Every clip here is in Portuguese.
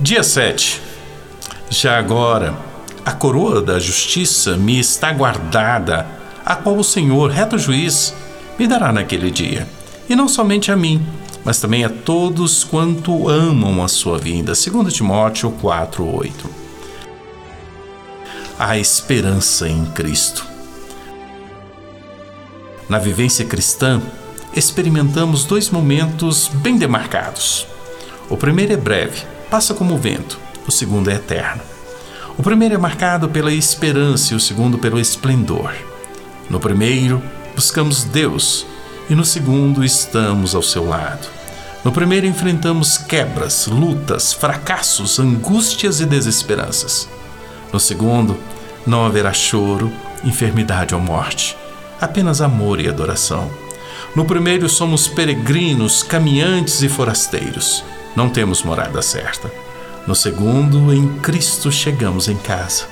Dia 7. Já agora, a coroa da justiça me está guardada, a qual o Senhor, reto juiz, me dará naquele dia. E não somente a mim, mas também a todos quanto amam a sua vinda. 2 Timóteo 4:8. A esperança em Cristo. Na vivência cristã, experimentamos dois momentos bem demarcados. O primeiro é breve, passa como o vento. O segundo é eterno. O primeiro é marcado pela esperança e o segundo pelo esplendor. No primeiro, buscamos Deus e no segundo, estamos ao seu lado. No primeiro, enfrentamos quebras, lutas, fracassos, angústias e desesperanças. No segundo, não haverá choro, enfermidade ou morte, apenas amor e adoração. No primeiro, somos peregrinos, caminhantes e forasteiros. Não temos morada certa. No segundo, em Cristo chegamos em casa.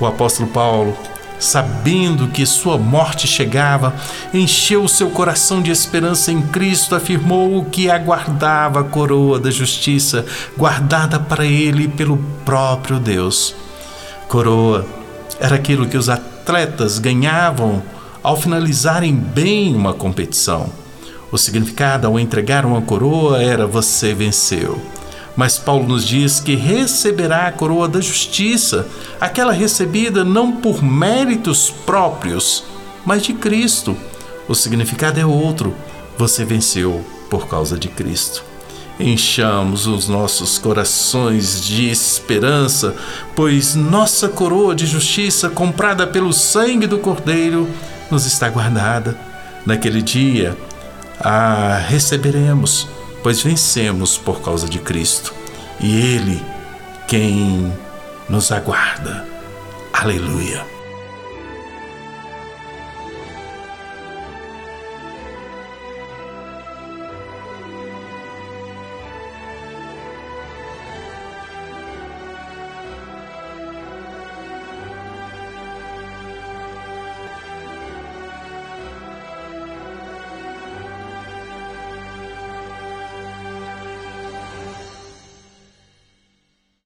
O apóstolo Paulo, sabendo que sua morte chegava, encheu seu coração de esperança em Cristo, afirmou que aguardava a coroa da justiça, guardada para ele pelo próprio Deus. Coroa era aquilo que os atletas ganhavam ao finalizarem bem uma competição. O significado ao entregar uma coroa era você venceu. Mas Paulo nos diz que receberá a coroa da justiça, aquela recebida não por méritos próprios, mas de Cristo. O significado é outro. Você venceu por causa de Cristo. Enchamos os nossos corações de esperança, pois nossa coroa de justiça, comprada pelo sangue do Cordeiro, nos está guardada. Naquele dia, a receberemos pois vencemos por causa de Cristo e Ele quem nos aguarda. Aleluia.